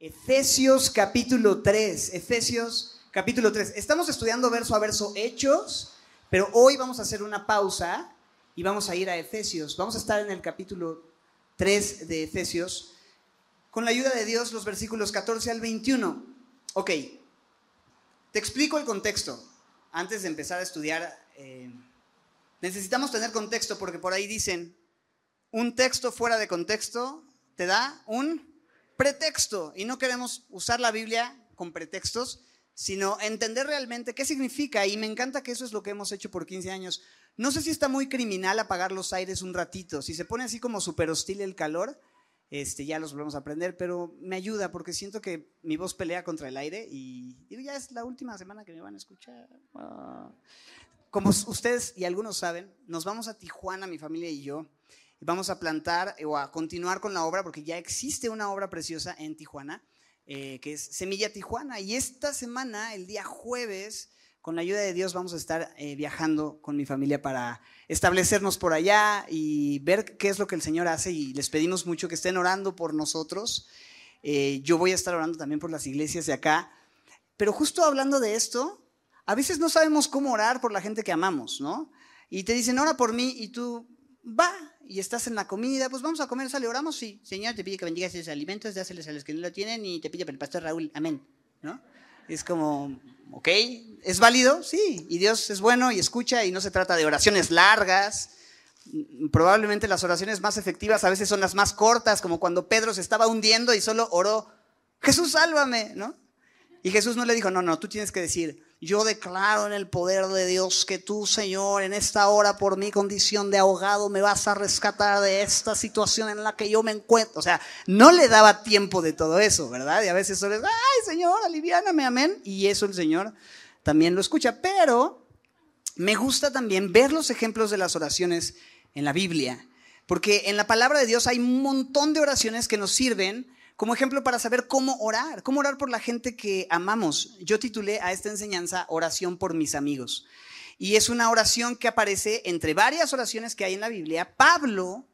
Efesios capítulo 3, Efesios capítulo 3. Estamos estudiando verso a verso hechos, pero hoy vamos a hacer una pausa y vamos a ir a Efesios. Vamos a estar en el capítulo 3 de Efesios con la ayuda de Dios los versículos 14 al 21. Ok, te explico el contexto antes de empezar a estudiar. Eh, necesitamos tener contexto porque por ahí dicen, un texto fuera de contexto te da un pretexto y no queremos usar la Biblia con pretextos, sino entender realmente qué significa y me encanta que eso es lo que hemos hecho por 15 años. No sé si está muy criminal apagar los aires un ratito, si se pone así como súper hostil el calor, este, ya los volvemos a aprender, pero me ayuda porque siento que mi voz pelea contra el aire y ya es la última semana que me van a escuchar. Como ustedes y algunos saben, nos vamos a Tijuana, mi familia y yo, vamos a plantar o a continuar con la obra, porque ya existe una obra preciosa en Tijuana, eh, que es Semilla Tijuana. Y esta semana, el día jueves, con la ayuda de Dios, vamos a estar eh, viajando con mi familia para establecernos por allá y ver qué es lo que el Señor hace. Y les pedimos mucho que estén orando por nosotros. Eh, yo voy a estar orando también por las iglesias de acá. Pero justo hablando de esto, a veces no sabemos cómo orar por la gente que amamos, ¿no? Y te dicen, ora por mí, y tú, va, y estás en la comida, pues vamos a comer, sale, oramos, sí. Señor, te pide que bendigas esos alimentos, dáseles a los que no lo tienen y te pide para el pastor Raúl, amén. ¿No? Es como, ok, ¿es válido? Sí, y Dios es bueno y escucha y no se trata de oraciones largas. Probablemente las oraciones más efectivas a veces son las más cortas, como cuando Pedro se estaba hundiendo y solo oró, Jesús, sálvame, ¿no? Y Jesús no le dijo, no, no, tú tienes que decir, yo declaro en el poder de Dios que tú, Señor, en esta hora por mi condición de ahogado me vas a rescatar de esta situación en la que yo me encuentro. O sea, no le daba tiempo de todo eso, ¿verdad? Y a veces solo es, ay, Señor, aliviáname, amén. Y eso el Señor también lo escucha. Pero me gusta también ver los ejemplos de las oraciones en la Biblia. Porque en la palabra de Dios hay un montón de oraciones que nos sirven como ejemplo para saber cómo orar, cómo orar por la gente que amamos. Yo titulé a esta enseñanza Oración por mis amigos. Y es una oración que aparece entre varias oraciones que hay en la Biblia. Pablo,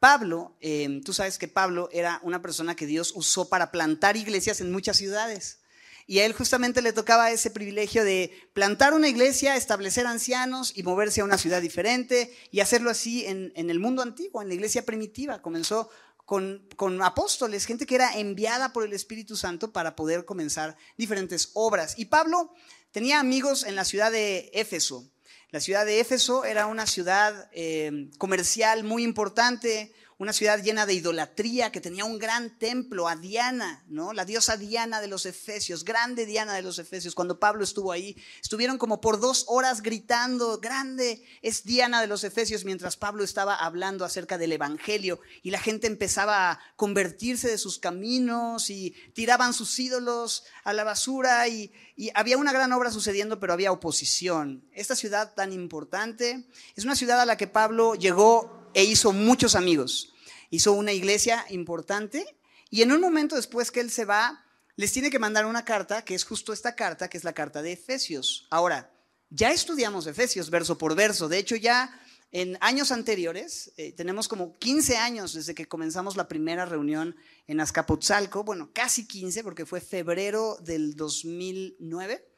Pablo, em, tú sabes que Pablo era una persona que Dios usó para plantar iglesias en muchas ciudades. Y a él justamente le tocaba ese privilegio de plantar una iglesia, establecer ancianos y moverse a una ciudad diferente y hacerlo así en, en el mundo antiguo, en la iglesia primitiva. Comenzó con, apóstoles, gente que era enviada por el Espíritu Santo para poder comenzar diferentes obras. Y Pablo tenía amigos en la ciudad de Éfeso. La ciudad de Éfeso era una ciudad eh, comercial muy importante, una ciudad llena de idolatría que tenía un gran templo a Diana, ¿no? La diosa Diana de los Efesios, grande Diana de los Efesios. Cuando Pablo estuvo ahí, estuvieron como por dos horas gritando, grande es Diana de los Efesios, mientras Pablo estaba hablando acerca del Evangelio y la gente empezaba a convertirse de sus caminos y tiraban sus ídolos a la basura y, y había una gran obra sucediendo, pero había oposición. Esta ciudad tan importante es una ciudad a la que Pablo llegó e hizo muchos amigos. Hizo una iglesia importante y en un momento después que él se va, les tiene que mandar una carta, que es justo esta carta, que es la carta de Efesios. Ahora, ya estudiamos Efesios verso por verso. De hecho, ya en años anteriores, eh, tenemos como 15 años desde que comenzamos la primera reunión en Azcapotzalco, bueno, casi 15 porque fue febrero del 2009.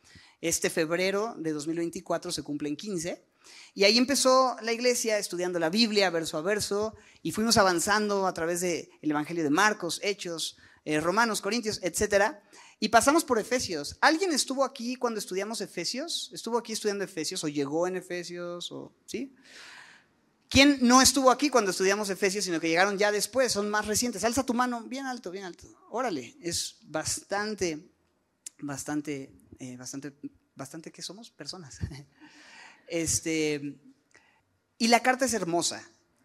Este febrero de 2024 se cumplen 15. Y ahí empezó la iglesia estudiando la Biblia verso a verso y fuimos avanzando a través del Evangelio de Marcos, Hechos, eh, Romanos, Corintios, etc. Y pasamos por Efesios. ¿Alguien estuvo aquí cuando estudiamos Efesios? ¿Estuvo aquí estudiando Efesios o llegó en Efesios? O, ¿sí? ¿Quién no estuvo aquí cuando estudiamos Efesios, sino que llegaron ya después? Son más recientes. Alza tu mano bien alto, bien alto. Órale, es bastante, bastante, eh, bastante, bastante que somos personas. Este, y la carta es hermosa.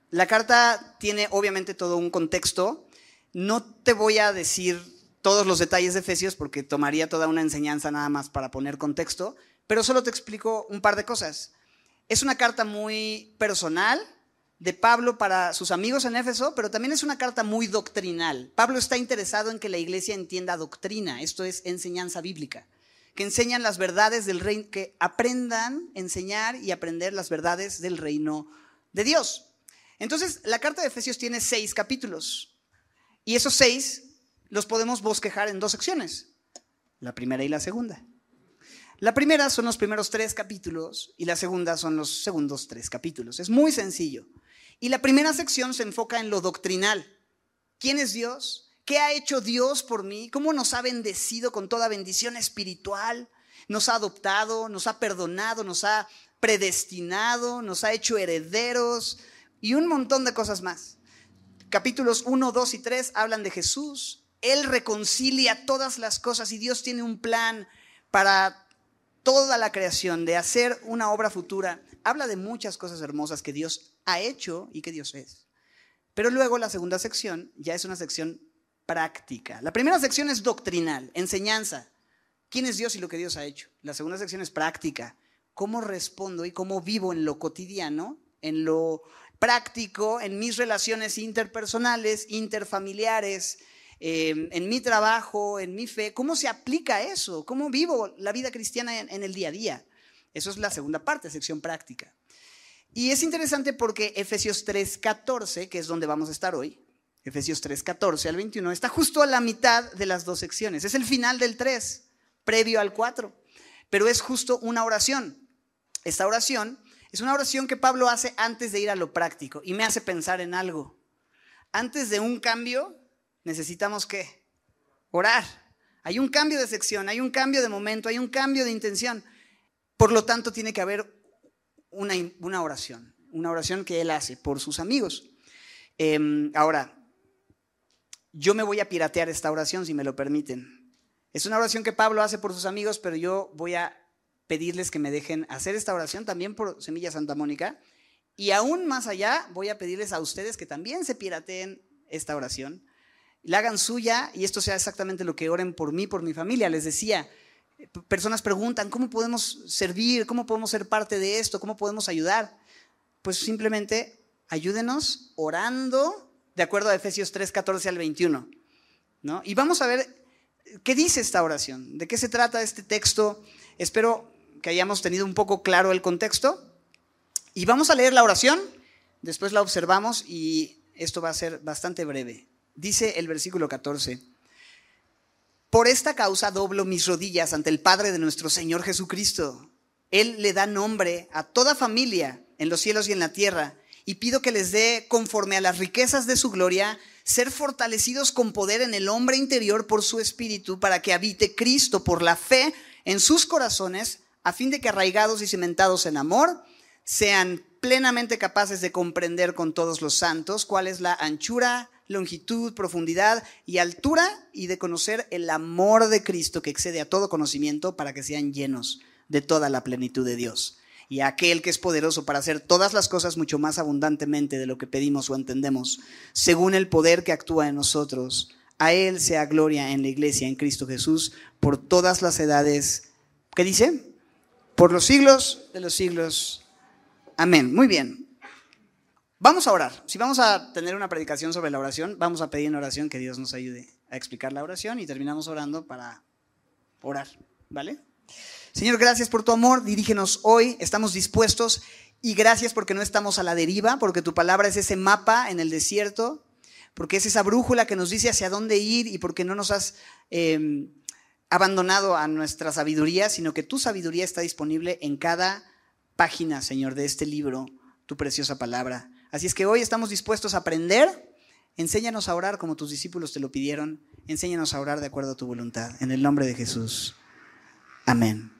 La carta tiene obviamente todo un contexto. No te voy a decir todos los detalles de Efesios porque tomaría toda una enseñanza nada más para poner contexto, pero solo te explico un par de cosas. Es una carta muy personal de Pablo para sus amigos en Éfeso, pero también es una carta muy doctrinal. Pablo está interesado en que la iglesia entienda doctrina, esto es enseñanza bíblica que enseñan las verdades del reino, que aprendan enseñar y aprender las verdades del reino de Dios. Entonces, la carta de Efesios tiene seis capítulos. Y esos seis los podemos bosquejar en dos secciones, la primera y la segunda. La primera son los primeros tres capítulos y la segunda son los segundos tres capítulos. Es muy sencillo. Y la primera sección se enfoca en lo doctrinal. ¿Quién es Dios? ¿Qué ha hecho Dios por mí? ¿Cómo nos ha bendecido con toda bendición espiritual? Nos ha adoptado, nos ha perdonado, nos ha predestinado, nos ha hecho herederos y un montón de cosas más. Capítulos 1, 2 y 3 hablan de Jesús. Él reconcilia todas las cosas y Dios tiene un plan para toda la creación, de hacer una obra futura, habla de muchas cosas hermosas que Dios ha hecho y que Dios es. Pero luego la segunda sección ya es una sección práctica. La primera sección es doctrinal, enseñanza. ¿Quién es Dios y lo que Dios ha hecho? La segunda sección es práctica. ¿Cómo respondo y cómo vivo en lo cotidiano, en lo práctico, en mis relaciones interpersonales, interfamiliares, Em, en mi trabajo, en mi fe, ¿cómo se aplica eso? ¿Cómo vivo la vida cristiana en, el día a día? Eso es la segunda parte, sección práctica. Y es interesante porque Efesios 3.14, que es donde vamos a estar hoy, Efesios 3.14 al 21, está justo a la mitad de las dos secciones. Es el final del 3, previo al 4, pero es justo una oración. Esta oración es una oración que Pablo hace antes de ir a lo práctico y me hace pensar en algo. Antes de un cambio, necesitamos qué? Orar. Hay un cambio de sección, hay un cambio de momento, hay un cambio de intención. Por lo tanto, tiene que haber una, una oración, una oración que él hace por sus amigos. Em, ahora, yo me voy a piratear esta oración, si me lo permiten. Es una oración que Pablo hace por sus amigos, pero yo voy a pedirles que me dejen hacer esta oración también por Semilla Santa Mónica. Y aún más allá, voy a pedirles a ustedes que también se pirateen esta oración la hagan suya y esto sea exactamente lo que oren por mí, por mi familia. Les decía, personas preguntan, ¿cómo podemos servir? ¿Cómo podemos ser parte de esto? ¿Cómo podemos ayudar? Pues simplemente ayúdenos orando de acuerdo a Efesios 3, 14 al 21. ¿no? Y vamos a ver qué dice esta oración, de qué se trata este texto. Espero que hayamos tenido un poco claro el contexto. Y vamos a leer la oración, después la observamos y esto va a ser bastante breve. Dice el versículo 14, por esta causa doblo mis rodillas ante el Padre de nuestro Señor Jesucristo. Él le da nombre a toda familia en los cielos y en la tierra, y pido que les dé, conforme a las riquezas de su gloria, ser fortalecidos con poder en el hombre interior por su espíritu, para que habite Cristo por la fe en sus corazones, a fin de que arraigados y cimentados en amor, sean plenamente capaces de comprender con todos los santos cuál es la anchura, longitud, profundidad y altura y de conocer el amor de Cristo que excede a todo conocimiento para que sean llenos de toda la plenitud de Dios. Y aquel que es poderoso para hacer todas las cosas mucho más abundantemente de lo que pedimos o entendemos, según el poder que actúa en nosotros, a Él sea gloria en la iglesia, en Cristo Jesús, por todas las edades. ¿Qué dice? Por los siglos de los siglos. Amén. Muy bien. Vamos a orar. Si vamos a tener una predicación sobre la oración, vamos a pedir en oración que Dios nos ayude a explicar la oración y terminamos orando para orar, ¿vale? Señor, gracias por tu amor, dirígenos hoy, estamos dispuestos y gracias porque no estamos a la deriva, porque tu palabra es ese mapa en el desierto, porque es esa brújula que nos dice hacia dónde ir y porque no nos has em, abandonado a nuestra sabiduría, sino que tu sabiduría está disponible en cada página, Señor, de este libro, tu preciosa palabra. Así es que hoy estamos dispuestos a aprender. Enséñanos a orar como tus discípulos te lo pidieron. Enséñanos a orar de acuerdo a tu voluntad. En el nombre de Jesús. Amén.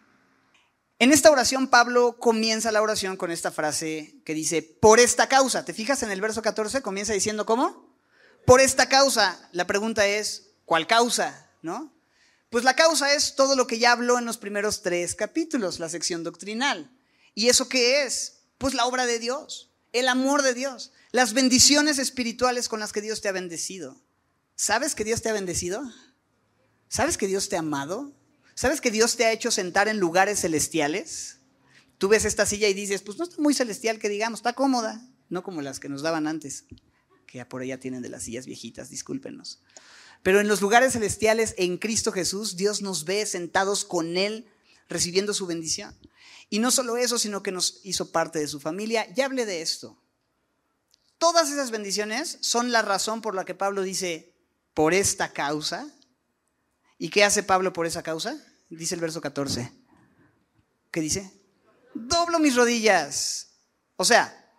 En esta oración Pablo comienza la oración con esta frase que dice, por esta causa. ¿Te fijas en el verso 14? Comienza diciendo, ¿cómo? Por esta causa. La pregunta es, ¿cuál causa? ¿No? Pues la causa es todo lo que ya habló en los primeros tres capítulos, la sección doctrinal. ¿Y eso qué es? Pues la obra de Dios el amor de Dios, las bendiciones espirituales con las que Dios te ha bendecido. ¿Sabes que Dios te ha bendecido? ¿Sabes que Dios te ha amado? ¿Sabes que Dios te ha hecho sentar en lugares celestiales? Tú ves esta silla y dices, pues no está muy celestial que digamos, está cómoda, no como las que nos daban antes, que ya por allá tienen de las sillas viejitas, discúlpenos. Pero en los lugares celestiales, en Cristo Jesús, Dios nos ve sentados con Él, recibiendo su bendición. Y no solo eso, sino que nos hizo parte de su familia. Ya hablé de esto. Todas esas bendiciones son la razón por la que Pablo dice, por esta causa. ¿Y qué hace Pablo por esa causa? Dice el verso 14. ¿Qué dice? Doblo mis rodillas. O sea,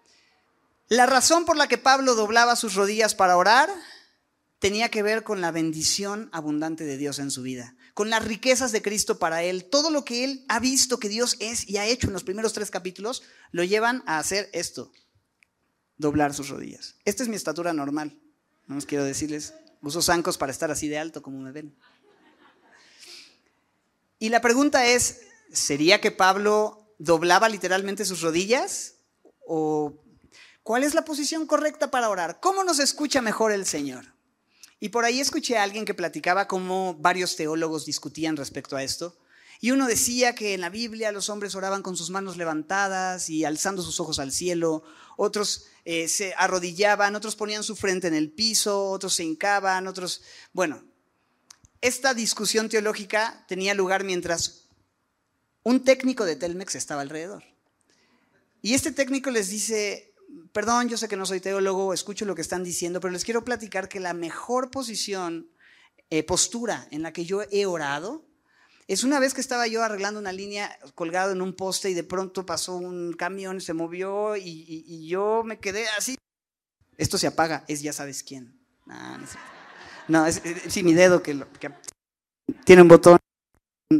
la razón por la que Pablo doblaba sus rodillas para orar tenía que ver con la bendición abundante de Dios en su vida, con las riquezas de Cristo para él. Todo lo que él ha visto que Dios es y ha hecho en los primeros tres capítulos lo llevan a hacer esto, doblar sus rodillas. Esta es mi estatura normal. No os quiero decirles, uso zancos para estar así de alto como me ven. Y la pregunta es, ¿sería que Pablo doblaba literalmente sus rodillas? ¿O cuál es la posición correcta para orar? ¿Cómo nos escucha mejor el Señor? Y por ahí escuché a alguien que platicaba cómo varios teólogos discutían respecto a esto. Y uno decía que en la Biblia los hombres oraban con sus manos levantadas y alzando sus ojos al cielo, otros eh, se arrodillaban, otros ponían su frente en el piso, otros se hincaban, otros... Bueno, esta discusión teológica tenía lugar mientras un técnico de Telmex estaba alrededor. Y este técnico les dice, perdón, yo sé que no soy teólogo, escucho lo que están diciendo, pero les quiero platicar que la mejor posición, eh, postura en la que yo he orado, es una vez que estaba yo arreglando una línea colgado en un poste y de pronto pasó un camión, se movió y, yo me quedé así. Esto se apaga, es ya sabes quién. no, es, sí, mi dedo que, tiene un botón,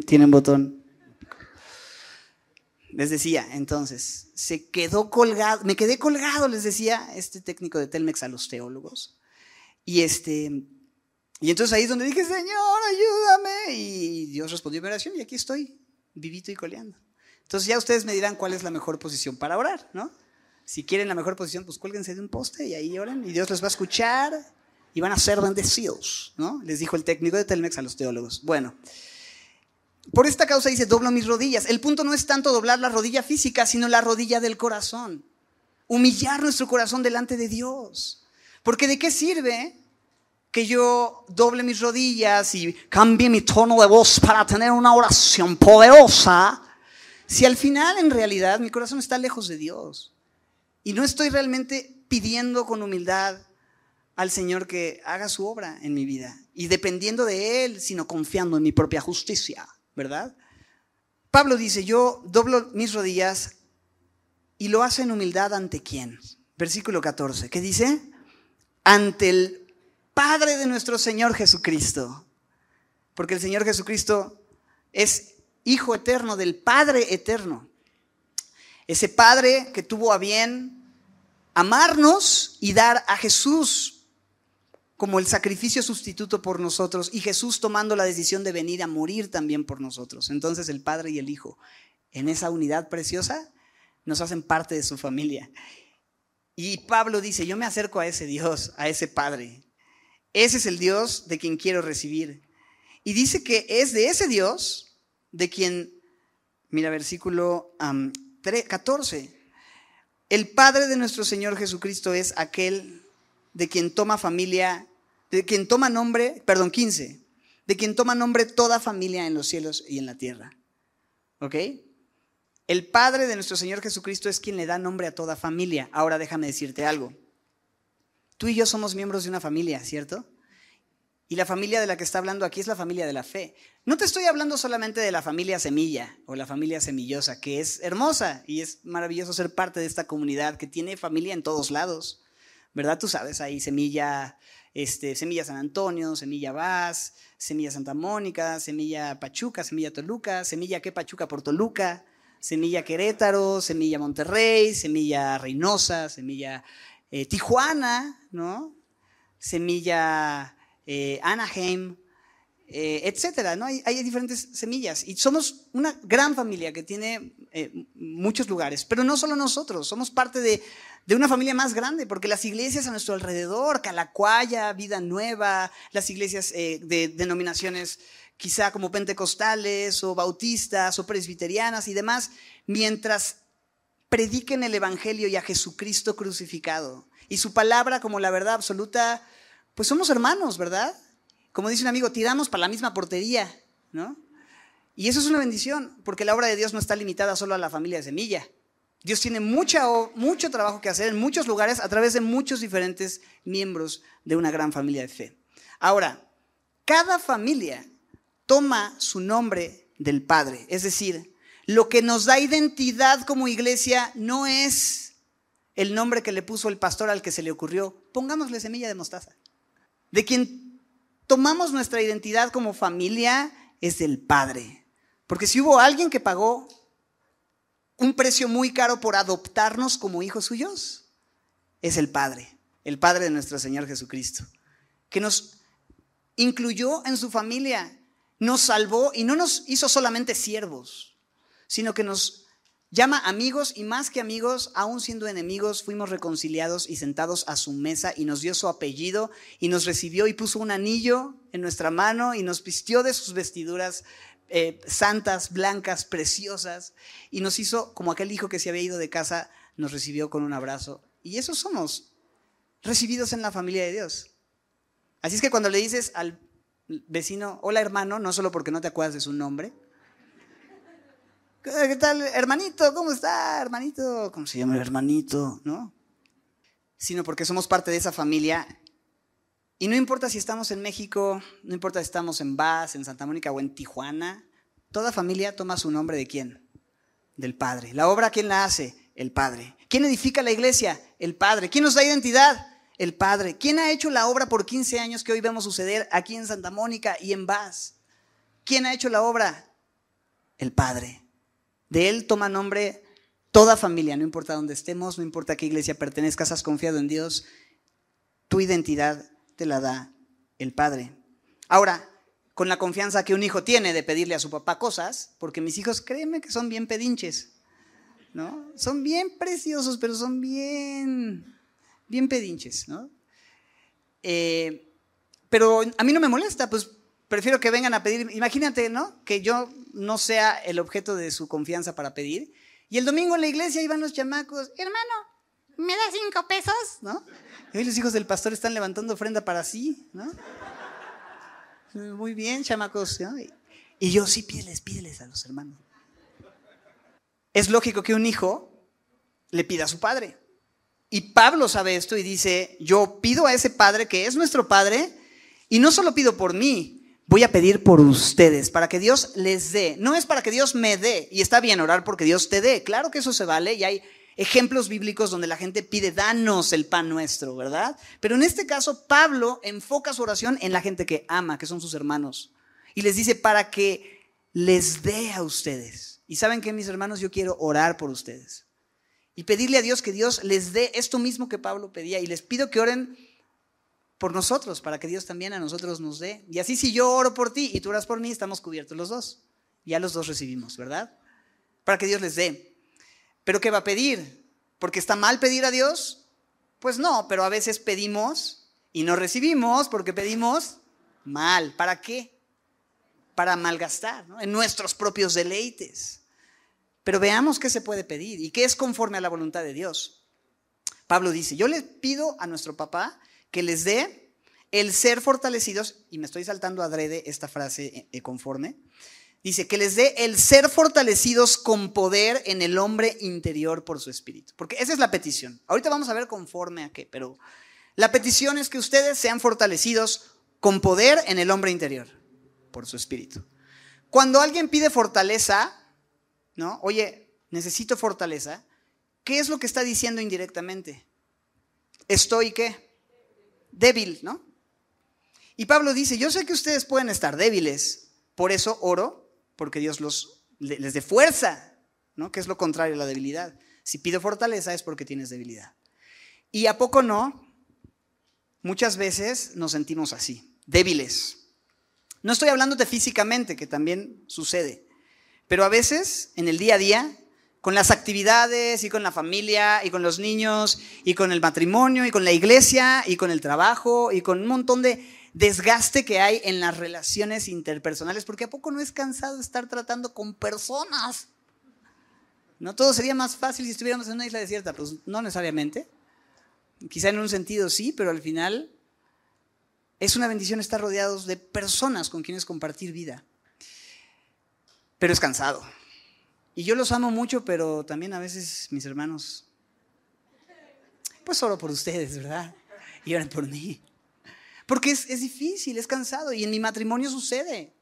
tiene un botón. Les decía, entonces, se quedó colgado, me quedé colgado, les decía este técnico de Telmex a los teólogos. Y este, y entonces ahí es donde dije, Señor, ayúdame. Y Dios respondió mi oración y aquí estoy, vivito y coleando. Entonces ya ustedes me dirán cuál es la mejor posición para orar, ¿no? Si quieren la mejor posición, pues cuélguense de un poste y ahí oren y Dios les va a escuchar y van a ser bendecidos, ¿no? Les dijo el técnico de Telmex a los teólogos. Bueno, por esta causa dice, doblo mis rodillas. El punto no es tanto doblar la rodilla física, sino la rodilla del corazón. Humillar nuestro corazón delante de Dios. Porque de qué sirve que yo doble mis rodillas y cambie mi tono de voz para tener una oración poderosa, si al final en realidad mi corazón está lejos de Dios y no estoy realmente pidiendo con humildad al Señor que haga su obra en mi vida y dependiendo de Él, sino confiando en mi propia justicia, ¿verdad? Pablo dice, yo doblo mis rodillas y lo hace en humildad ante quién. Versículo 14, ¿qué dice? Ante el Padre de nuestro Señor Jesucristo. Porque el Señor Jesucristo es Hijo eterno del Padre eterno. Ese Padre que tuvo a bien amarnos y dar a Jesús como el sacrificio sustituto por nosotros y Jesús tomando la decisión de venir a morir también por nosotros. Entonces el Padre y el Hijo en esa unidad preciosa nos hacen parte de su familia. Y Pablo dice, yo me acerco a ese Dios, a ese Padre, ese es el Dios de quien quiero recibir. Y dice que es de ese Dios de quien, mira versículo 14, el Padre de nuestro Señor Jesucristo es aquel de quien toma familia, de quien toma nombre, perdón, 15, de quien toma nombre toda familia en los cielos y en la tierra. ¿Ok? El Padre de nuestro Señor Jesucristo es quien le da nombre a toda familia. Ahora déjame decirte algo. Tú y yo somos miembros de una familia, ¿cierto? Y la familia de la que está hablando aquí es la familia de la fe. No te estoy hablando solamente de la familia semilla o la familia semillosa, que es hermosa y es maravilloso ser parte de esta comunidad que tiene familia en todos lados. ¿Verdad? Tú sabes, hay semilla, este, semilla San Antonio, semilla Vaz, semilla Santa Mónica, semilla Pachuca, semilla Toluca, semilla que Pachuca por Toluca, semilla Querétaro, semilla Monterrey, semilla Reynosa, semilla eh, Tijuana, ¿no? Semilla eh, Anaheim, eh, etcétera, ¿no? Hay, diferentes semillas y somos una gran familia que tiene muchos lugares, pero no solo nosotros, somos parte de, una familia más grande, porque las iglesias a nuestro alrededor, Calacuaya, Vida Nueva, las iglesias de denominaciones quizá como pentecostales o bautistas o presbiterianas y demás, mientras prediquen el Evangelio y a Jesucristo crucificado. Y su palabra como la verdad absoluta, pues somos hermanos, ¿verdad? Como dice un amigo, tiramos para la misma portería, ¿no? Y eso es una bendición, porque la obra de Dios no está limitada solo a la familia de Semilla. Dios tiene mucha, mucho trabajo que hacer en muchos lugares a través de muchos diferentes miembros de una gran familia de fe. Ahora, cada familia toma su nombre del Padre. Es decir, lo que nos da identidad como iglesia no es el nombre que le puso el pastor al que se le ocurrió. Pongámosle semilla de mostaza. De quien tomamos nuestra identidad como familia es del Padre. Porque si hubo alguien que pagó un precio muy caro por adoptarnos como hijos suyos, es el Padre, el Padre de nuestro Señor Jesucristo, que nos incluyó en su familia, nos salvó y no nos hizo solamente siervos, sino que nos llama amigos y más que amigos, aún siendo enemigos, fuimos reconciliados y sentados a su mesa y nos dio su apellido y nos recibió y puso un anillo en nuestra mano y nos vistió de sus vestiduras eh, santas, blancas, preciosas y nos hizo como aquel hijo que se había ido de casa, nos recibió con un abrazo. Y esos somos, recibidos en la familia de Dios. Así es que cuando le dices al vecino, hola hermano, no solo porque no te acuerdas de su nombre. ¿Qué tal, hermanito? ¿Cómo está, hermanito? ¿Cómo se llama el hermanito? ¿No? Sino porque somos parte de esa familia. Y no importa si estamos en México, no importa si estamos en Vaz, en Santa Mónica o en Tijuana, toda familia toma su nombre de quién? Del Padre. La obra, ¿quién la hace? El Padre. ¿Quién edifica la iglesia? El Padre. ¿Quién nos da identidad? El Padre. ¿Quién ha hecho la obra por 15 años que hoy vemos suceder aquí en Santa Mónica y en Vaz? ¿Quién ha hecho la obra? El Padre. De Él toma nombre toda familia, no importa dónde estemos, no importa qué iglesia pertenezcas, has confiado en Dios, tu identidad te la da el Padre. Ahora, con la confianza que un hijo tiene de pedirle a su papá cosas, porque mis hijos, créeme que son bien pedinches, ¿no? Son bien preciosos, pero son bien bien pedinches, ¿no? Eh, pero a mí no me molesta, pues prefiero que vengan a pedir. Imagínate, ¿no? Que yo no sea el objeto de su confianza para pedir. Y el domingo en la iglesia iban los chamacos, hermano, ¿me das cinco pesos? ¿No? Y hoy los hijos del pastor están levantando ofrenda para sí, ¿no? Muy bien, chamacos. Y yo, sí, pídeles, pídeles a los hermanos. Es lógico que un hijo le pida a su padre. Y Pablo sabe esto y dice, yo pido a ese Padre que es nuestro Padre, y no solo pido por mí, voy a pedir por ustedes, para que Dios les dé. No es para que Dios me dé, y está bien orar porque Dios te dé. Claro que eso se vale, y hay ejemplos bíblicos donde la gente pide, danos el pan nuestro, ¿verdad? Pero en este caso, Pablo enfoca su oración en la gente que ama, que son sus hermanos, y les dice, para que les dé a ustedes. Y saben que mis hermanos, yo quiero orar por ustedes y pedirle a Dios que Dios les dé esto mismo que Pablo pedía. Y les pido que oren por nosotros, para que Dios también a nosotros nos dé. Y así si yo oro por ti y tú oras por mí, estamos cubiertos los dos. Ya los dos recibimos, ¿verdad? Para que Dios les dé. ¿Pero qué va a pedir? ¿Porque está mal pedir a Dios? Pues no, pero a veces pedimos y no recibimos porque pedimos mal. ¿Para qué? Para malgastar, ¿no? En nuestros propios deleites. Pero veamos qué se puede pedir y qué es conforme a la voluntad de Dios. Pablo dice, yo les pido a nuestro papá que les dé el ser fortalecidos, y me estoy saltando adrede esta frase eh, eh, conforme, dice que les dé el ser fortalecidos con poder en el hombre interior por su espíritu. Porque esa es la petición. Ahorita vamos a ver conforme a qué, pero la petición es que ustedes sean fortalecidos con poder en el hombre interior por su espíritu. Cuando alguien pide fortaleza, ¿no? Oye, necesito fortaleza. ¿Qué es lo que está diciendo indirectamente? Estoy qué? Débil, ¿no? Y Pablo dice, yo sé que ustedes pueden estar débiles, por eso oro, porque Dios los, les dé fuerza, ¿no? Que es lo contrario a la debilidad. Si pido fortaleza es porque tienes debilidad. Y a poco no, muchas veces nos sentimos así, débiles. No estoy hablándote físicamente, que también sucede. Pero a veces, en el día a día, con las actividades y con la familia y con los niños y con el matrimonio y con la iglesia y con el trabajo y con un montón de desgaste que hay en las relaciones interpersonales, porque a poco no es cansado estar tratando con personas. No todo sería más fácil si estuviéramos en una isla desierta, pues no necesariamente. Quizá en un sentido sí, pero al final es una bendición estar rodeados de personas con quienes compartir vida pero es cansado. Y yo los amo mucho, pero también a veces mis hermanos, pues oro por ustedes, ¿verdad? Y oran por mí. Porque es, es difícil, es cansado y en mi matrimonio sucede.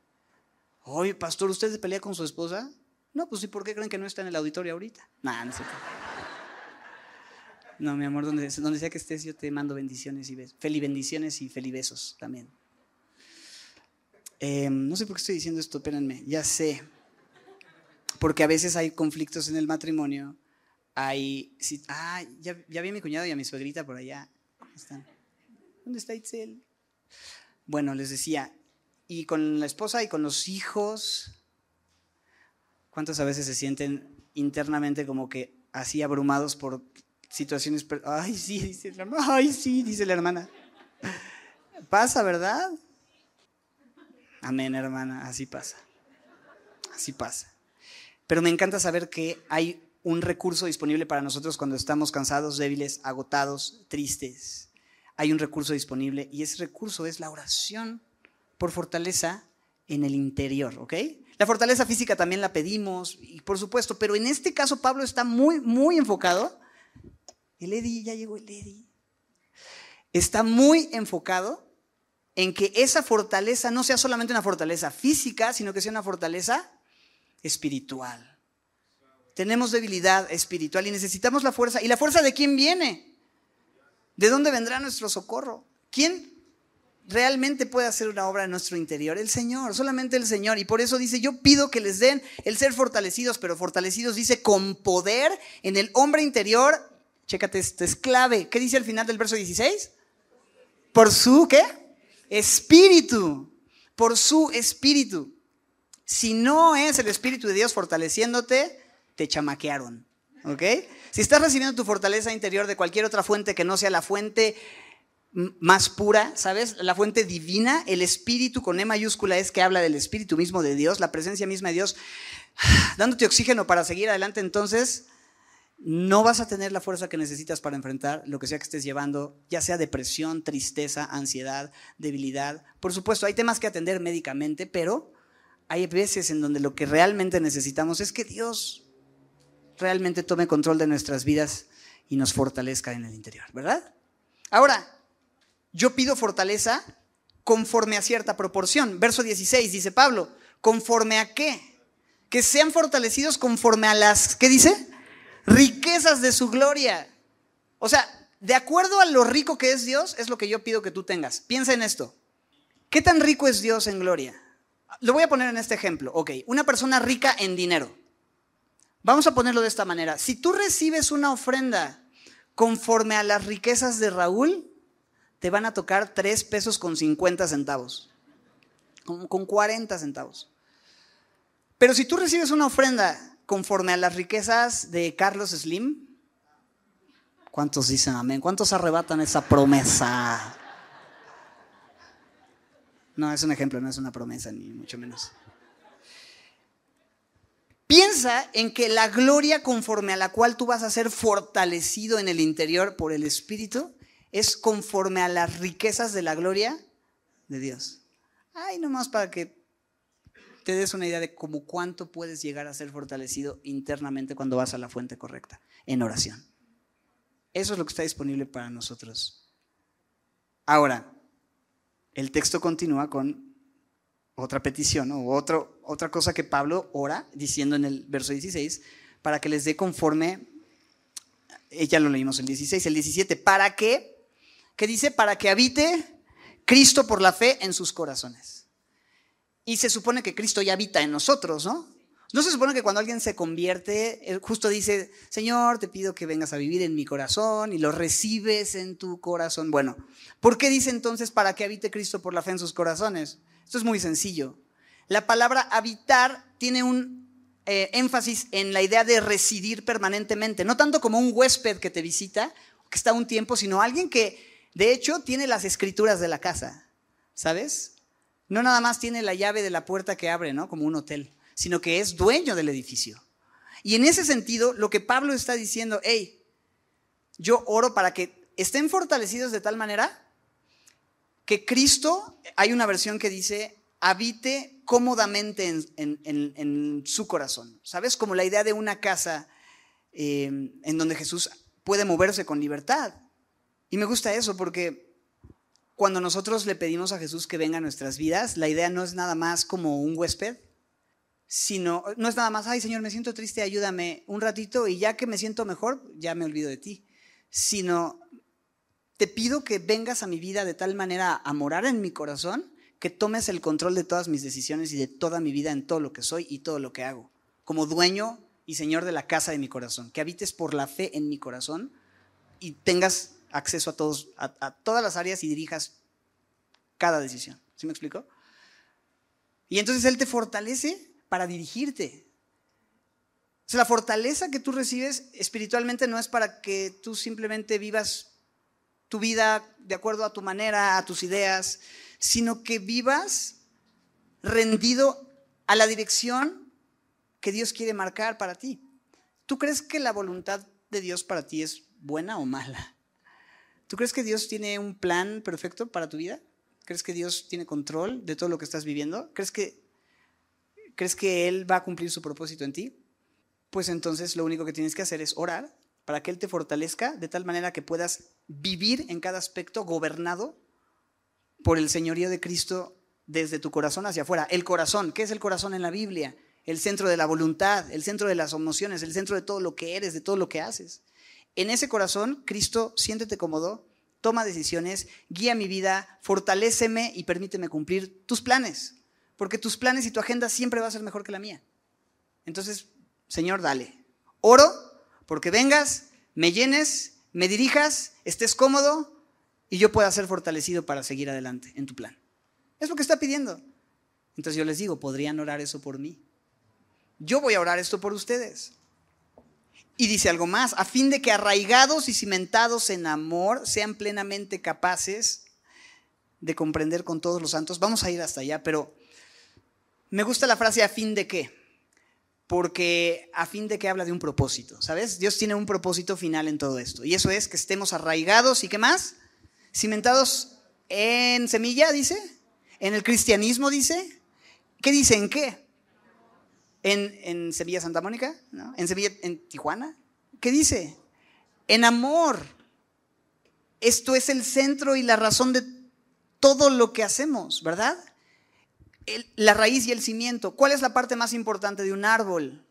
Oye, pastor, ¿usted se pelea con su esposa? No, pues ¿y por qué creen que no está en el auditorio ahorita? Nah, no sé. No, mi amor, donde, sea que estés, yo te mando bendiciones y besos. Feli bendiciones y felibesos también. Em, no sé por qué estoy diciendo esto, espérenme, ya sé. Porque a veces hay conflictos en el matrimonio. Hay. ah, ya, vi a mi cuñado y a mi suegrita por allá. ¿Dónde está Itzel? Bueno, les decía, y con la esposa y con los hijos, ¿cuántos a veces se sienten internamente como que así abrumados por situaciones... Ay, sí, dice la hermana. Ay, sí, dice la hermana. Pasa, ¿verdad? Amén, hermana, así pasa. Así pasa. Pero me encanta saber que hay un recurso disponible para nosotros cuando estamos cansados, débiles, agotados, tristes. Hay un recurso disponible y ese recurso es la oración por fortaleza en el interior, ¿ok? La fortaleza física también la pedimos, y por supuesto, pero en este caso Pablo está muy, muy enfocado. El Eddie, ya llegó el Eddie. Está muy enfocado en que esa fortaleza no sea solamente una fortaleza física, sino que sea una fortaleza espiritual. Tenemos debilidad espiritual y necesitamos la fuerza. ¿Y la fuerza de quién viene? ¿De dónde vendrá nuestro socorro? ¿Quién realmente puede hacer una obra en nuestro interior? El Señor, solamente el Señor. Y por eso dice, yo pido que les den el ser fortalecidos, pero fortalecidos dice con poder en el hombre interior. Chécate, esto es clave. ¿Qué dice al final del verso 16? Por su, ¿qué? Espíritu. Por su espíritu. Si no es el Espíritu de Dios fortaleciéndote, te chamaquearon. ¿Ok? Si estás recibiendo tu fortaleza interior de cualquier otra fuente que no sea la fuente más pura, ¿sabes? La fuente divina, el espíritu con E mayúscula es que habla del espíritu mismo de Dios, la presencia misma de Dios, dándote oxígeno para seguir adelante, entonces no vas a tener la fuerza que necesitas para enfrentar lo que sea que estés llevando, ya sea depresión, tristeza, ansiedad, debilidad. Por supuesto, hay temas que atender médicamente, pero hay veces en donde lo que realmente necesitamos es que Dios realmente tome control de nuestras vidas y nos fortalezca en el interior, ¿verdad? Ahora, yo pido fortaleza conforme a cierta proporción. Verso 16 dice Pablo, ¿conforme a qué? Que sean fortalecidos conforme a las, ¿qué dice? Riquezas de su gloria. O sea, de acuerdo a lo rico que es Dios, es lo que yo pido que tú tengas. Piensa en esto. ¿Qué tan rico es Dios en gloria? Lo voy a poner en este ejemplo. Ok, una persona rica en dinero. Vamos a ponerlo de esta manera. Si tú recibes una ofrenda conforme a las riquezas de Raúl, te van a tocar 3 pesos con 50 centavos, con, con 40 centavos. Pero si tú recibes una ofrenda conforme a las riquezas de Carlos Slim, ¿cuántos dicen amén? ¿Cuántos arrebatan esa promesa? No, es un ejemplo, no es una promesa, ni mucho menos. Piensa en que la gloria conforme a la cual tú vas a ser fortalecido en el interior por el Espíritu es conforme a las riquezas de la gloria de Dios. Ay, nomás para que te des una idea de cómo cuánto puedes llegar a ser fortalecido internamente cuando vas a la fuente correcta, en oración. Eso es lo que está disponible para nosotros. Ahora, el texto continúa con otra petición o otra cosa que Pablo ora diciendo en el verso 16, para que les dé conforme, ya lo leímos el 16, el 17, para que dice, para que habite Cristo por la fe en sus corazones. Y se supone que Cristo ya habita en nosotros, ¿no? No se supone que cuando alguien se convierte, justo dice, Señor, te pido que vengas a vivir en mi corazón y lo recibes en tu corazón. Bueno, ¿por qué dice entonces para que habite Cristo por la fe en sus corazones? Esto es muy sencillo. La palabra habitar tiene un eh, énfasis en la idea de residir permanentemente, no tanto como un huésped que te visita, que está un tiempo, sino alguien que de hecho, tiene las escrituras de la casa, ¿sabes? No nada más tiene la llave de la puerta que abre, ¿no? Como un hotel, sino que es dueño del edificio. Y en ese sentido, lo que Pablo está diciendo, hey, yo oro para que estén fortalecidos de tal manera que Cristo, hay una versión que dice, habite cómodamente en, su corazón. ¿Sabes? Como la idea de una casa eh, en donde Jesús puede moverse con libertad. Y me gusta eso porque cuando nosotros le pedimos a Jesús que venga a nuestras vidas, la idea no es nada más como un huésped, sino, no es nada más, ay Señor, me siento triste, ayúdame un ratito y ya que me siento mejor, ya me olvido de ti, sino te pido que vengas a mi vida de tal manera a morar en mi corazón que tomes el control de todas mis decisiones y de toda mi vida en todo lo que soy y todo lo que hago, como dueño y Señor de la casa de mi corazón, que habites por la fe en mi corazón y tengas acceso a, todos, a, todas las áreas y dirijas cada decisión. ¿Sí me explico? Y entonces Él te fortalece para dirigirte. O sea, la fortaleza que tú recibes espiritualmente no es para que tú simplemente vivas tu vida de acuerdo a tu manera, a tus ideas, sino que vivas rendido a la dirección que Dios quiere marcar para ti. ¿Tú crees que la voluntad de Dios para ti es buena o mala? ¿Tú crees que Dios tiene un plan perfecto para tu vida? ¿Crees que Dios tiene control de todo lo que estás viviendo? ¿Crees que, ¿Crees que Él va a cumplir su propósito en ti? Pues entonces lo único que tienes que hacer es orar para que Él te fortalezca de tal manera que puedas vivir en cada aspecto gobernado por el señorío de Cristo desde tu corazón hacia afuera. El corazón, ¿qué es el corazón en la Biblia? El centro de la voluntad, el centro de las emociones, el centro de todo lo que eres, de todo lo que haces. En ese corazón, Cristo, siéntete cómodo, toma decisiones, guía mi vida, fortaléceme y permíteme cumplir tus planes, porque tus planes y tu agenda siempre va a ser mejor que la mía. Entonces, Señor, dale. Oro porque vengas, me llenes, me dirijas, estés cómodo y yo pueda ser fortalecido para seguir adelante en tu plan. Es lo que está pidiendo. Entonces yo les digo, ¿podrían orar eso por mí? Yo voy a orar esto por ustedes. Y dice algo más, a fin de que arraigados y cimentados en amor sean plenamente capaces de comprender con todos los santos. Vamos a ir hasta allá, pero me gusta la frase a fin de qué, porque a fin de que habla de un propósito, ¿sabes? Dios tiene un propósito final en todo esto, y eso es que estemos arraigados y qué más, cimentados en semilla, dice, en el cristianismo, dice. ¿Qué dice? ¿En qué? en, Sevilla Santa Mónica, en Sevilla, en Tijuana. ¿Qué dice? En amor. Esto es el centro y la razón de todo lo que hacemos, ¿verdad? La raíz y el cimiento. ¿Cuál es la parte más importante de un árbol?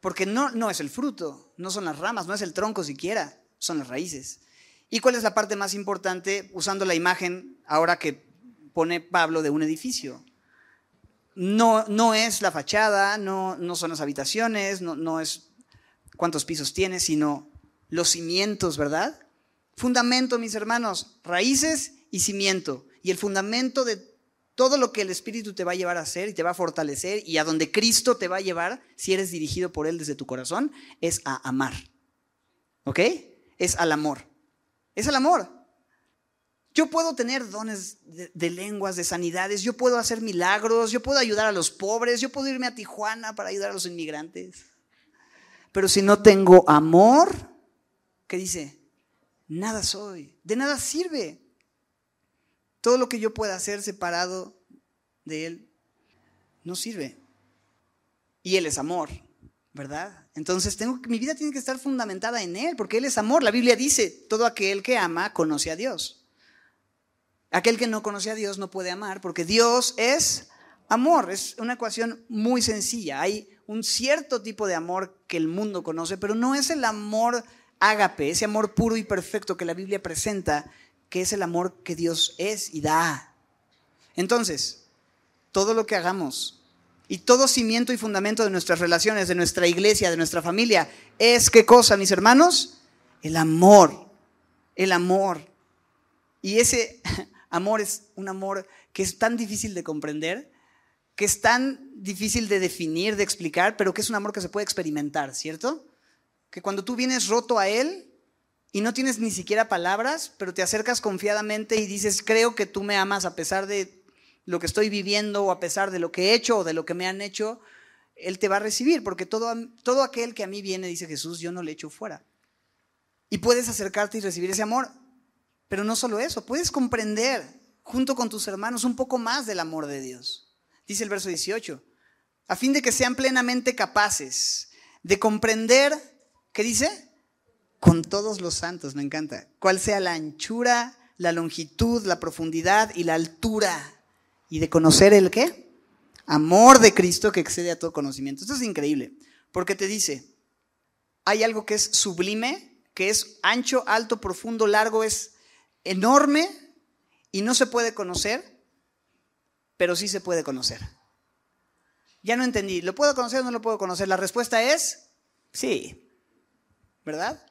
Porque no, no es el fruto, no son las ramas, no es el tronco siquiera, son las raíces. ¿Y cuál es la parte más importante usando la imagen ahora que pone Pablo de un edificio? no, no es la fachada, no, no son las habitaciones, no, no es cuántos pisos tiene, sino los cimientos, ¿verdad? Fundamento, mis hermanos, raíces y cimiento. Y el fundamento de todo lo que el Espíritu te va a llevar a hacer y te va a fortalecer y a donde Cristo te va a llevar, si eres dirigido por Él desde tu corazón, es a amar. ¿Ok? Es al amor. Es al amor. Yo puedo tener dones de, lenguas, de sanidades, yo puedo hacer milagros, yo puedo ayudar a los pobres, yo puedo irme a Tijuana para ayudar a los inmigrantes. Pero si no tengo amor, ¿qué dice? Nada soy, de nada sirve. Todo lo que yo pueda hacer separado de Él no sirve. Y Él es amor, ¿verdad? Entonces tengo, mi vida tiene que estar fundamentada en Él, porque Él es amor. La Biblia dice, todo aquel que ama conoce a Dios. Aquel que no conoce a Dios no puede amar porque Dios es amor. Es una ecuación muy sencilla. Hay un cierto tipo de amor que el mundo conoce, pero no es el amor ágape, ese amor puro y perfecto que la Biblia presenta, que es el amor que Dios es y da. Entonces, todo lo que hagamos y todo cimiento y fundamento de nuestras relaciones, de nuestra iglesia, de nuestra familia, es qué cosa, mis hermanos? El amor. El amor. Y ese amor es un amor que es tan difícil de comprender, que es tan difícil de definir, de explicar, pero que es un amor que se puede experimentar, ¿cierto? Que cuando tú vienes roto a Él y no tienes ni siquiera palabras, pero te acercas confiadamente y dices, creo que tú me amas a pesar de lo que estoy viviendo o a pesar de lo que he hecho o de lo que me han hecho, Él te va a recibir, porque todo, todo aquel que a mí viene, dice Jesús, yo no le echo fuera. Y puedes acercarte y recibir ese amor. Pero no solo eso, puedes comprender junto con tus hermanos un poco más del amor de Dios. Dice el verso 18, a fin de que sean plenamente capaces de comprender, ¿qué dice? Con todos los santos, me encanta, cuál sea la anchura, la longitud, la profundidad y la altura. Y de conocer el qué? Amor de Cristo que excede a todo conocimiento. Esto es increíble, porque te dice, hay algo que es sublime, que es ancho, alto, profundo, largo, es enorme y no se puede conocer, pero sí se puede conocer. Ya no entendí, ¿lo puedo conocer o no lo puedo conocer? La respuesta es sí, ¿verdad?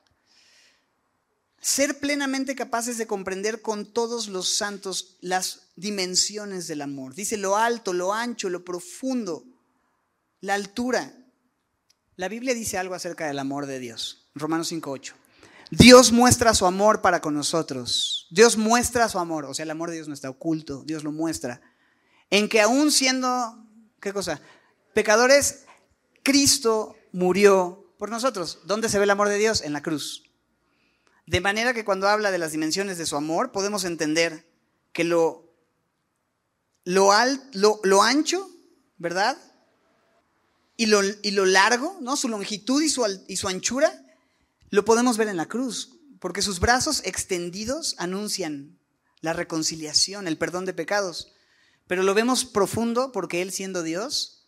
Ser plenamente capaces de comprender con todos los santos las dimensiones del amor. Dice lo alto, lo ancho, lo profundo, la altura. La Biblia dice algo acerca del amor de Dios. Romanos 5.8. Dios muestra su amor para con nosotros. Dios muestra su amor. O sea, el amor de Dios no está oculto. Dios lo muestra. En que aún siendo, ¿qué cosa? Pecadores, Cristo murió por nosotros. ¿Dónde se ve el amor de Dios? En la cruz. De manera que cuando habla de las dimensiones de su amor, podemos entender que lo, lo, ancho, ¿verdad? Y lo, y lo, largo, ¿no? Su longitud y su, y su anchura, lo podemos ver en la cruz, porque sus brazos extendidos anuncian la reconciliación, el perdón de pecados. Pero lo vemos profundo porque Él siendo Dios,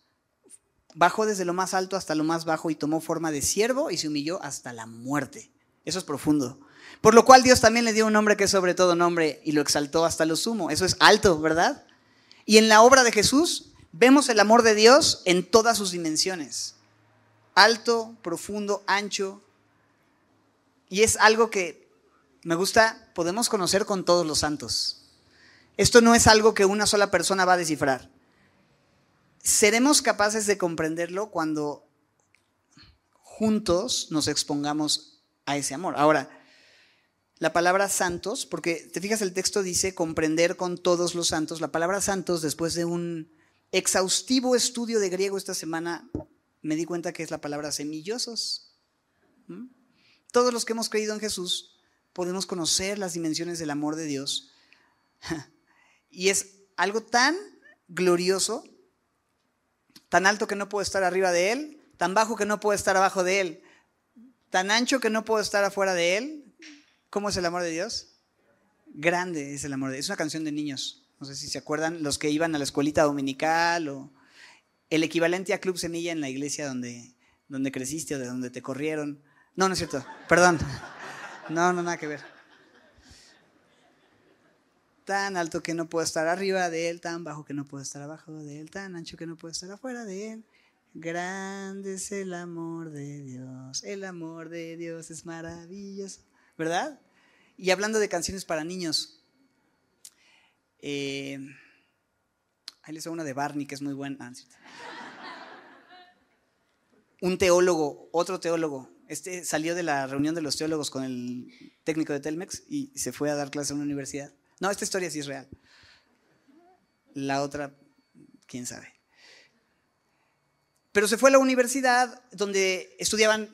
bajó desde lo más alto hasta lo más bajo y tomó forma de siervo y se humilló hasta la muerte. Eso es profundo. Por lo cual Dios también le dio un nombre que es sobre todo nombre y lo exaltó hasta lo sumo. Eso es alto, ¿verdad? Y en la obra de Jesús vemos el amor de Dios en todas sus dimensiones. Alto, profundo, ancho. Y es algo que me gusta, podemos conocer con todos los santos. Esto no es algo que una sola persona va a descifrar. Seremos capaces de comprenderlo cuando juntos nos expongamos a ese amor. Ahora, la palabra santos, porque te fijas el texto dice comprender con todos los santos. La palabra santos, después de un exhaustivo estudio de griego esta semana, me di cuenta que es la palabra semillosos. Todos los que hemos creído en Jesús podemos conocer las dimensiones del amor de Dios. Y es algo tan glorioso, tan alto que no puedo estar arriba de Él, tan bajo que no puedo estar abajo de Él, tan ancho que no puedo estar afuera de Él, ¿Cómo es el amor de Dios? Grande es el amor de Dios. Es una canción de niños. No sé si se acuerdan, los que iban a la escuelita dominical o el equivalente a Club Semilla en la iglesia donde, donde creciste o de donde te corrieron. No, no es cierto. Perdón. No, no, nada que ver. Tan alto que no puedo estar arriba de él, tan bajo que no puedo estar abajo de él, tan ancho que no puedo estar afuera de él. Grande es el amor de Dios. El amor de Dios es maravilloso. ¿Verdad? Y hablando de canciones para niños, eh, ahí les doy una de Barney que es muy buena. Ah, Un teólogo, otro teólogo, este salió de la reunión de los teólogos con el técnico de Telmex y se fue a dar clase en una universidad. No, esta historia sí es real. La otra, quién sabe. Pero se fue a la universidad donde estudiaban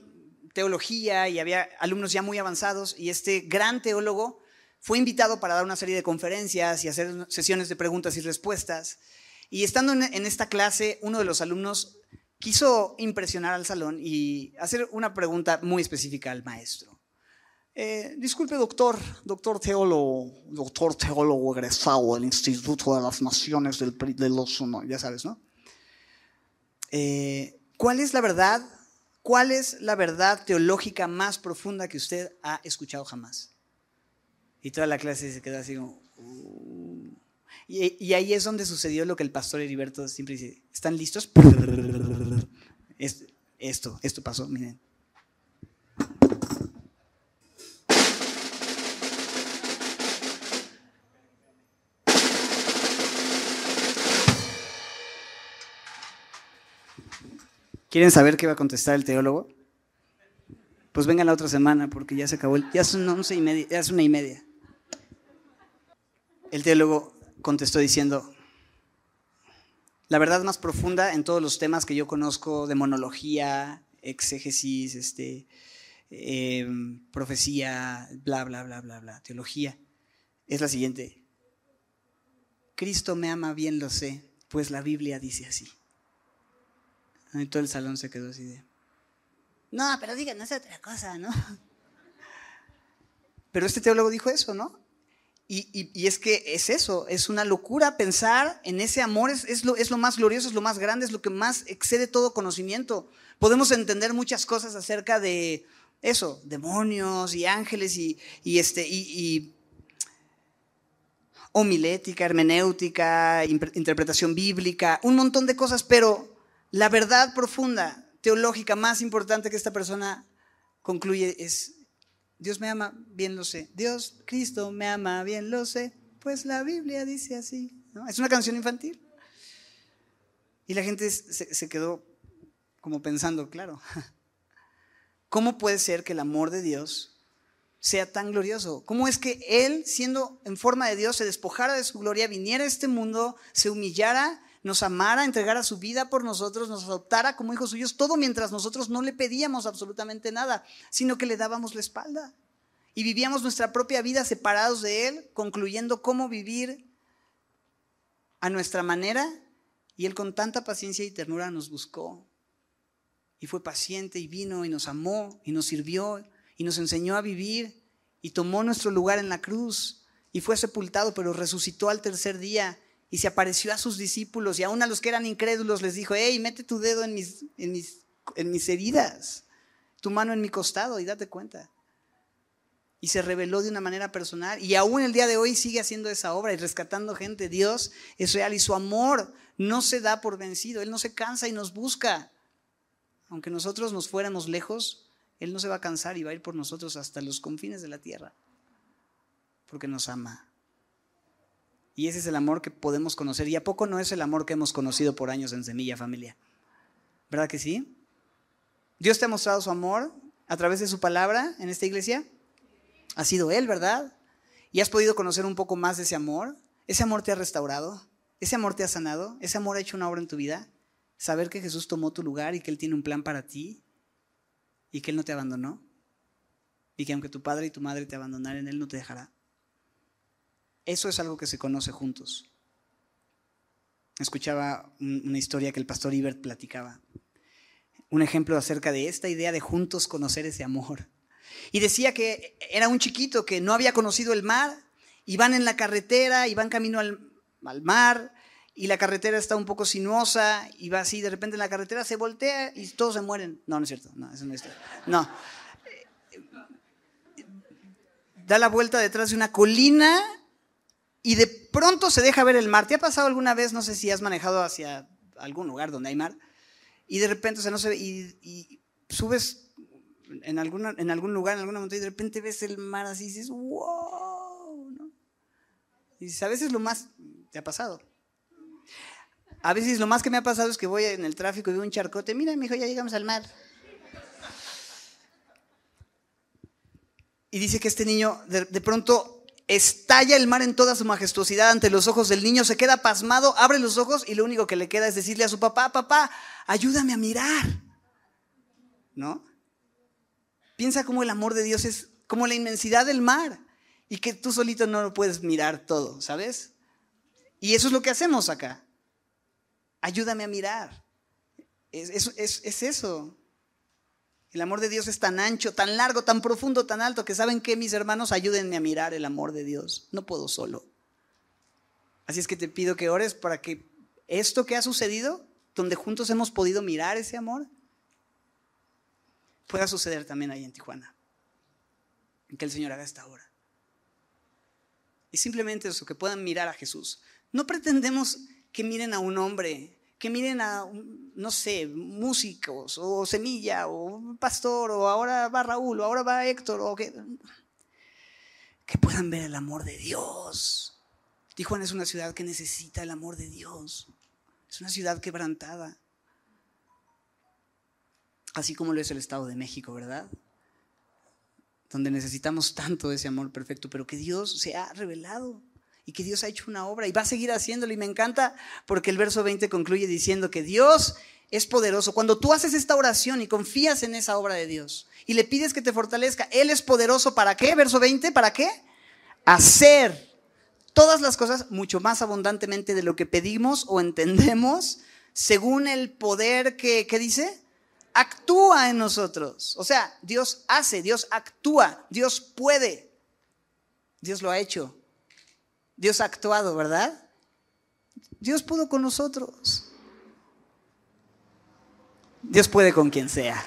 teología y había alumnos ya muy avanzados y este gran teólogo fue invitado para dar una serie de conferencias y hacer sesiones de preguntas y respuestas. Y estando en esta clase, uno de los alumnos quiso impresionar al salón y hacer una pregunta muy específica al maestro. Eh, disculpe, doctor, doctor teólogo, doctor teólogo egresado del Instituto de las Naciones del, de los, ya sabes, ¿no? Eh, ¿Cuál es la verdad ¿Cuál es la verdad teológica más profunda que usted ha escuchado jamás? Y toda la clase se quedó así. Uh". Y, ahí es donde sucedió lo que el pastor Heriberto siempre dice. ¿Están listos? Esto, esto pasó, miren. ¿Quieren saber qué va a contestar el teólogo? Pues vengan la otra semana porque ya se acabó. El, ya son once y media, ya es una y media. El teólogo contestó diciendo, la verdad más profunda en todos los temas que yo conozco de monología, exégesis, este, em, profecía, bla, bla, bla, bla, bla, teología, es la siguiente. Cristo me ama, bien lo sé, pues la Biblia dice así. Y todo el salón se quedó así de. No, pero díganos otra cosa, ¿no? Pero este teólogo dijo eso, ¿no? Y, es que es eso, es una locura pensar en ese amor, es, lo, es lo más glorioso, es lo más grande, es lo que más excede todo conocimiento. Podemos entender muchas cosas acerca de eso, demonios y ángeles y, este, y, homilética, hermenéutica, interpretación bíblica, un montón de cosas, pero la verdad profunda, teológica más importante que esta persona concluye es Dios me ama, bien lo sé. Dios, Cristo me ama, bien lo sé. Pues la Biblia dice así. Es una canción infantil. Y la gente se, quedó como pensando, claro, ¿cómo puede ser que el amor de Dios sea tan glorioso? ¿Cómo es que Él, siendo en forma de Dios, se despojara de su gloria, viniera a este mundo, se humillara, nos amara, entregara su vida por nosotros, nos adoptara como hijos suyos, todo mientras nosotros no le pedíamos absolutamente nada, sino que le dábamos la espalda. Y vivíamos nuestra propia vida separados de Él, concluyendo cómo vivir a nuestra manera. Y Él con tanta paciencia y ternura nos buscó. Y fue paciente y vino y nos amó y nos sirvió y nos enseñó a vivir y tomó nuestro lugar en la cruz y fue sepultado, pero resucitó al tercer día y se apareció a sus discípulos y aún a los que eran incrédulos les dijo, hey, mete tu dedo en mis, en mis, en mis heridas, tu mano en mi costado y date cuenta. Y se reveló de una manera personal y aún el día de hoy sigue haciendo esa obra y rescatando gente. Dios es real y su amor no se da por vencido, Él no se cansa y nos busca. Aunque nosotros nos fuéramos lejos, Él no se va a cansar y va a ir por nosotros hasta los confines de la tierra, porque nos ama. Y ese es el amor que podemos conocer. ¿Y a poco no es el amor que hemos conocido por años en Semilla Familia? ¿Verdad que sí? Dios te ha mostrado su amor a través de su palabra en esta iglesia. Ha sido Él, ¿verdad? Y has podido conocer un poco más de ese amor. Ese amor te ha restaurado. Ese amor te ha sanado. Ese amor ha hecho una obra en tu vida. Saber que Jesús tomó tu lugar y que Él tiene un plan para ti. Y que Él no te abandonó. Y que aunque tu padre y tu madre te abandonaran, Él no te dejará. Eso es algo que se conoce juntos. Escuchaba una historia que el pastor Ibert platicaba. Un ejemplo acerca de esta idea de juntos conocer ese amor. Y decía que era un chiquito que no había conocido el mar, y van en la carretera, y van camino al, mar, y la carretera está un poco sinuosa, y va así, de repente en la carretera se voltea y todos se mueren. No, no es cierto, no, eso no es cierto. No. Da la vuelta detrás de una colina y de pronto se deja ver el mar. ¿Te ha pasado alguna vez, no sé si has manejado hacia algún lugar donde hay mar, y de repente, o no se ve, y, subes en, en algún lugar, en alguna montaña, y de repente ves el mar así y dices, wow. Y dices, a veces lo más, te ha pasado. A veces lo más que me ha pasado es que voy en el tráfico y veo un charcote, mira, mi hijo, ya llegamos al mar. Y dice que este niño de pronto estalla el mar en toda su majestuosidad ante los ojos del niño, se queda pasmado, abre los ojos y lo único que le queda es decirle a su papá, papá, ayúdame a mirar. ¿No? Piensa cómo el amor de Dios es como la inmensidad del mar y que tú solito no lo puedes mirar todo, ¿sabes? Y eso es lo que hacemos acá. Ayúdame a mirar. Es, es eso. El amor de Dios es tan ancho, tan largo, tan profundo, tan alto, que saben que mis hermanos ayúdenme a mirar el amor de Dios. No puedo solo. Así es que te pido que ores para que esto que ha sucedido, donde juntos hemos podido mirar ese amor, pueda suceder también ahí en Tijuana. Que el Señor haga esta obra. Y simplemente eso, que puedan mirar a Jesús. No pretendemos que miren a un hombre que miren a, no sé, músicos, o Semilla, o Pastor, o ahora va Raúl, o ahora va Héctor, o que, que puedan ver el amor de Dios. Tijuana es una ciudad que necesita el amor de Dios. Es una ciudad quebrantada. Así como lo es el Estado de México, ¿verdad? Donde necesitamos tanto ese amor perfecto, pero que Dios se ha revelado y que Dios ha hecho una obra y va a seguir haciéndolo. Y me encanta porque el verso 20 concluye diciendo que Dios es poderoso. Cuando tú haces esta oración y confías en esa obra de Dios y le pides que te fortalezca, Él es poderoso para qué? Verso 20, ¿para qué? Hacer todas las cosas mucho más abundantemente de lo que pedimos o entendemos, según el poder que, ¿qué dice? Actúa en nosotros. O sea, Dios hace, Dios actúa, Dios puede. Dios lo ha hecho Dios ha actuado, ¿verdad? Dios pudo con nosotros. Dios puede con quien sea.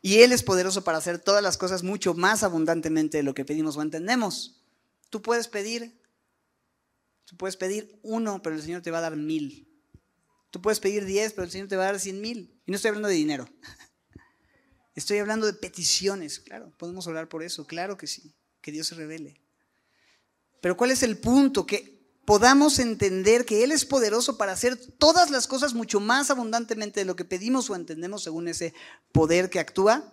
Y Él es poderoso para hacer todas las cosas mucho más abundantemente de lo que pedimos o entendemos. Tú puedes pedir, tú puedes pedir uno, pero el Señor te va a dar mil. Tú puedes pedir diez, pero el Señor te va a dar cien mil. Y no estoy hablando de dinero. Estoy hablando de peticiones. Claro, podemos orar por eso. Claro que sí. Que Dios se revele. Pero ¿cuál es el punto? Que podamos entender que Él es poderoso para hacer todas las cosas mucho más abundantemente de lo que pedimos o entendemos según ese poder que actúa.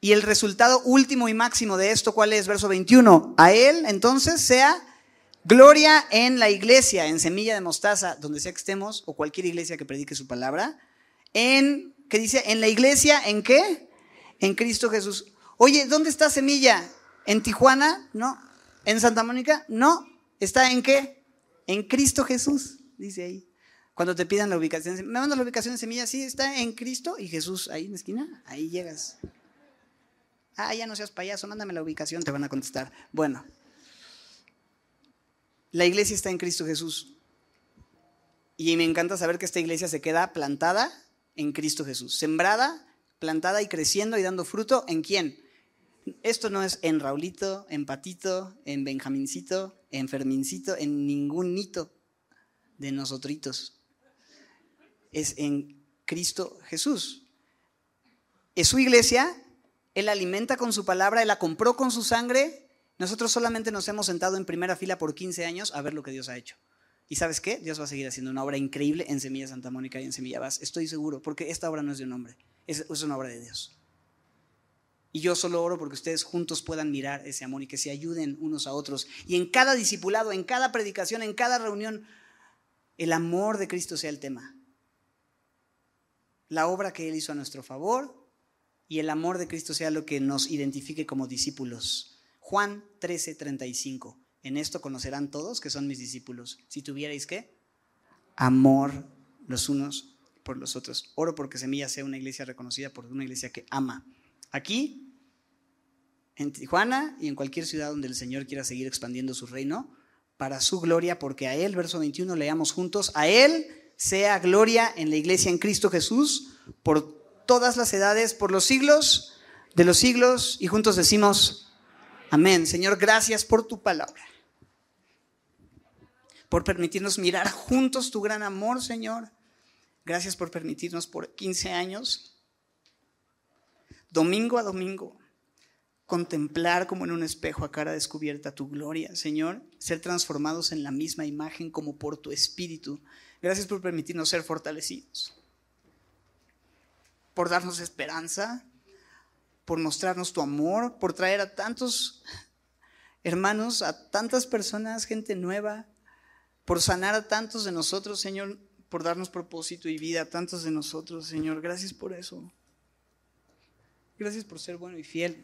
Y el resultado último y máximo de esto, ¿cuál es? Verso 21. A Él entonces sea gloria en la iglesia, en semilla de mostaza, donde sea que estemos, o cualquier iglesia que predique su palabra. En, ¿qué dice? En la iglesia, ¿en qué? En Cristo Jesús. Oye, ¿dónde está semilla? ¿En Tijuana? No. ¿En Santa Mónica? No. ¿Está en qué? En Cristo Jesús, dice ahí. Cuando te pidan la ubicación, ¿me mandas la ubicación de semilla? Sí, está en Cristo y Jesús ahí en la esquina. Ahí llegas. Ah, ya no seas payaso, mándame la ubicación, te van a contestar. Bueno, la iglesia está en Cristo Jesús. Y me encanta saber que esta iglesia se queda plantada en Cristo Jesús, sembrada, plantada y creciendo y dando fruto en quién? Esto no es en Raulito, en Patito, en Benjamincito, en Fermincito, en ningún hito de nosotritos. Es en Cristo Jesús. Es su iglesia, Él alimenta con su palabra, Él la compró con su sangre. Nosotros solamente nos hemos sentado en primera fila por 15 años a ver lo que Dios ha hecho. ¿Y sabes qué? Dios va a seguir haciendo una obra increíble en Semilla Santa Mónica y en Semilla Vaz. Estoy seguro, porque esta obra no es de un hombre, es, una obra de Dios. Y yo solo oro porque ustedes juntos puedan mirar ese amor y que se ayuden unos a otros. Y en cada discipulado, en cada predicación, en cada reunión, el amor de Cristo sea el tema. La obra que Él hizo a nuestro favor y el amor de Cristo sea lo que nos identifique como discípulos. Juan 13, 35. En esto conocerán todos que son mis discípulos. Si tuvierais qué? Amor los unos por los otros. Oro porque Semilla sea una iglesia reconocida por una iglesia que ama aquí, en Tijuana y en cualquier ciudad donde el Señor quiera seguir expandiendo su reino, para su gloria, porque a Él, verso 21, leamos juntos, a Él sea gloria en la iglesia en Cristo Jesús por todas las edades, por los siglos de los siglos, y juntos decimos, amén. Señor, gracias por tu palabra, por permitirnos mirar juntos tu gran amor, Señor. Gracias por permitirnos por 15 años domingo a domingo, contemplar como en un espejo a cara descubierta tu gloria, Señor, ser transformados en la misma imagen como por tu espíritu. Gracias por permitirnos ser fortalecidos, por darnos esperanza, por mostrarnos tu amor, por traer a tantos hermanos, a tantas personas, gente nueva, por sanar a tantos de nosotros, Señor, por darnos propósito y vida a tantos de nosotros, Señor. Gracias por eso. Gracias por ser bueno y fiel.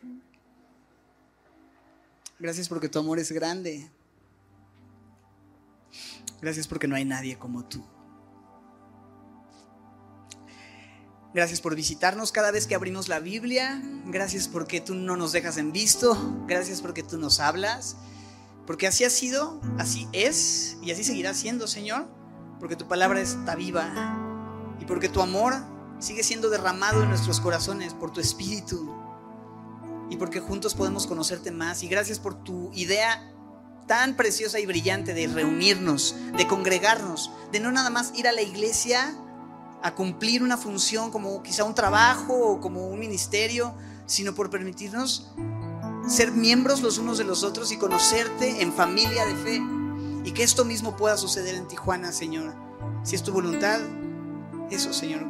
Gracias porque tu amor es grande. Gracias porque no hay nadie como tú. Gracias por visitarnos cada vez que abrimos la Biblia. Gracias porque tú no nos dejas en visto. Gracias porque tú nos hablas. Porque así ha sido, así es y así seguirá siendo, Señor. Porque tu palabra está viva. Y porque tu amor sigue siendo derramado en nuestros corazones por tu espíritu y porque juntos podemos conocerte más. Y gracias por tu idea tan preciosa y brillante de reunirnos, de congregarnos, de no nada más ir a la iglesia a cumplir una función como quizá un trabajo o como un ministerio, sino por permitirnos ser miembros los unos de los otros y conocerte en familia de fe. Y que esto mismo pueda suceder en Tijuana, Señor. Si es tu voluntad, eso, Señor,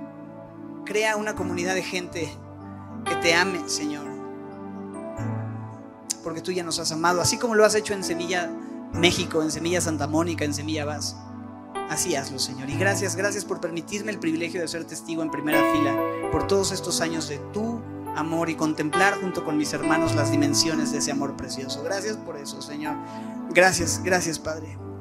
Crea una comunidad de gente que te ame, Señor. Porque tú ya nos has amado, así como lo has hecho en Semilla México, en Semilla Santa Mónica, en Semilla Vaz. Así hazlo, Señor. Y gracias, gracias por permitirme el privilegio de ser testigo en primera fila por todos estos años de tu amor y contemplar junto con mis hermanos las dimensiones de ese amor precioso. Gracias por eso, Señor. Gracias, gracias, Padre.